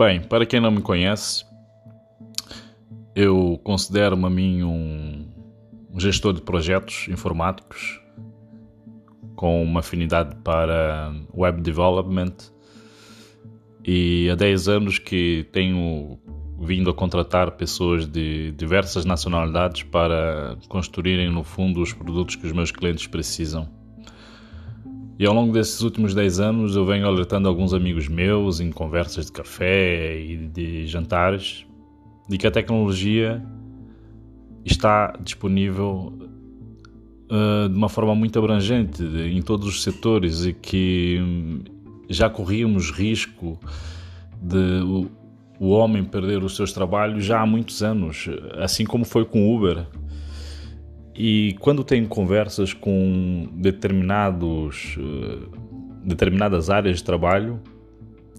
Bem, para quem não me conhece, eu considero-me a mim um gestor de projetos informáticos com uma afinidade para web development e há 10 anos que tenho vindo a contratar pessoas de diversas nacionalidades para construírem no fundo os produtos que os meus clientes precisam. E ao longo desses últimos 10 anos eu venho alertando alguns amigos meus em conversas de café e de jantares de que a tecnologia está disponível uh, de uma forma muito abrangente em todos os setores e que já corríamos risco de o, o homem perder os seus trabalhos já há muitos anos, assim como foi com o Uber. E quando tenho conversas com determinados, uh, determinadas áreas de trabalho,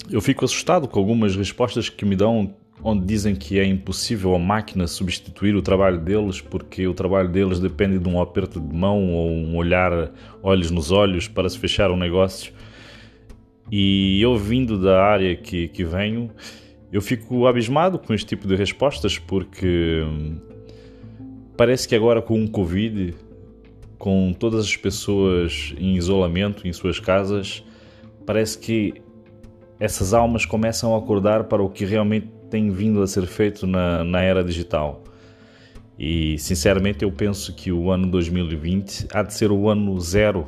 eu fico assustado com algumas respostas que me dão onde dizem que é impossível a máquina substituir o trabalho deles porque o trabalho deles depende de um aperto de mão ou um olhar olhos nos olhos para se fechar um negócio. E eu vindo da área que, que venho, eu fico abismado com este tipo de respostas porque hum, parece que agora com o Covid, com todas as pessoas em isolamento em suas casas, parece que essas almas começam a acordar para o que realmente tem vindo a ser feito na, na era digital. E sinceramente eu penso que o ano 2020 há de ser o ano zero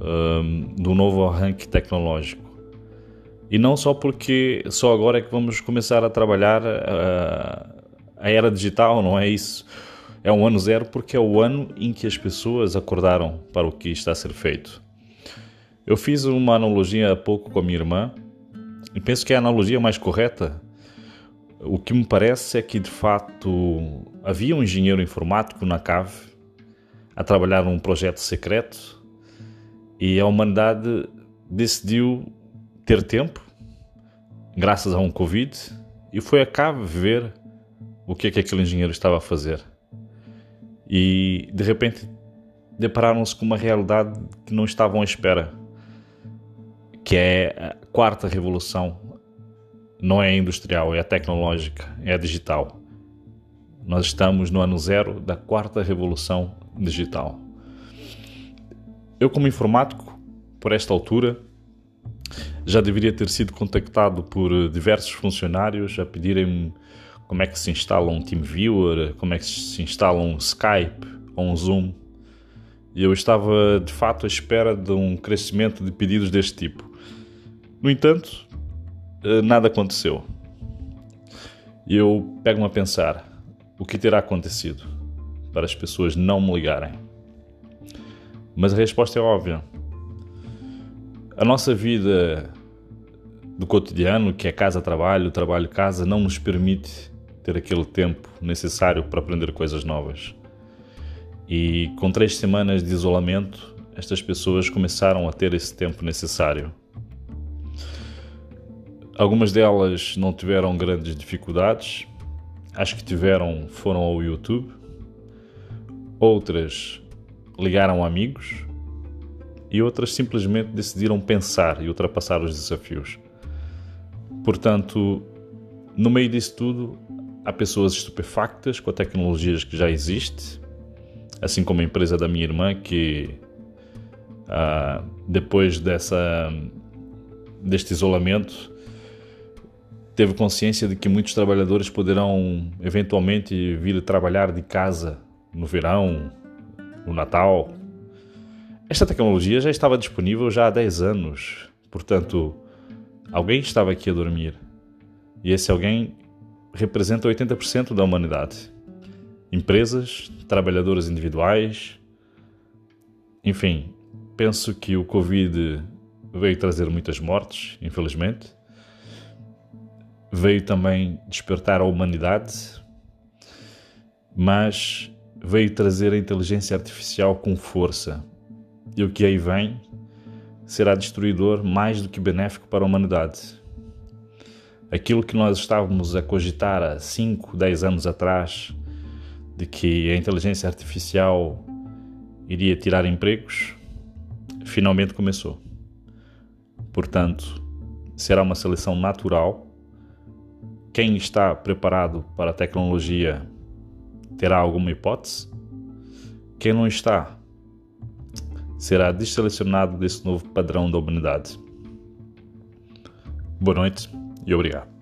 um, do novo arranque tecnológico. E não só porque só agora é que vamos começar a trabalhar a, a era digital, não é isso. É um ano zero porque é o ano em que as pessoas acordaram para o que está a ser feito. Eu fiz uma analogia há pouco com a minha irmã e penso que é a analogia mais correta. O que me parece é que de facto havia um engenheiro informático na cave a trabalhar num projeto secreto e a humanidade decidiu ter tempo, graças a um Covid, e foi a cabo ver o que é que aquele engenheiro estava a fazer. E de repente depararam-se com uma realidade que não estavam à espera, que é a quarta revolução. Não é industrial, é tecnológica, é digital. Nós estamos no ano zero da quarta revolução digital. Eu, como informático, por esta altura, já deveria ter sido contactado por diversos funcionários a pedirem-me como é que se instala um TeamViewer, como é que se instala um Skype ou um Zoom. E eu estava de fato à espera de um crescimento de pedidos deste tipo. No entanto, eh, nada aconteceu. E eu pego-me a pensar: o que terá acontecido para as pessoas não me ligarem? Mas a resposta é óbvia. A nossa vida do cotidiano, que é casa-trabalho, trabalho-casa, não nos permite ter aquele tempo necessário para aprender coisas novas. E com três semanas de isolamento, estas pessoas começaram a ter esse tempo necessário. Algumas delas não tiveram grandes dificuldades, as que tiveram foram ao YouTube, outras ligaram amigos e outras simplesmente decidiram pensar e ultrapassar os desafios. Portanto, no meio disso tudo, há pessoas estupefactas com a tecnologia que já existe, assim como a empresa da minha irmã, que ah, depois dessa, deste isolamento teve consciência de que muitos trabalhadores poderão eventualmente vir trabalhar de casa no verão no Natal. Esta tecnologia já estava disponível já há 10 anos, portanto, alguém estava aqui a dormir. E esse alguém representa 80% da humanidade. Empresas, trabalhadores individuais. Enfim, penso que o Covid veio trazer muitas mortes, infelizmente. Veio também despertar a humanidade, mas veio trazer a inteligência artificial com força. E o que aí vem será destruidor mais do que benéfico para a humanidade. Aquilo que nós estávamos a cogitar há 5, 10 anos atrás, de que a inteligência artificial iria tirar empregos, finalmente começou. Portanto, será uma seleção natural quem está preparado para a tecnologia terá alguma hipótese? Quem não está será desselecionado desse novo padrão da humanidade. Boa noite e obrigado.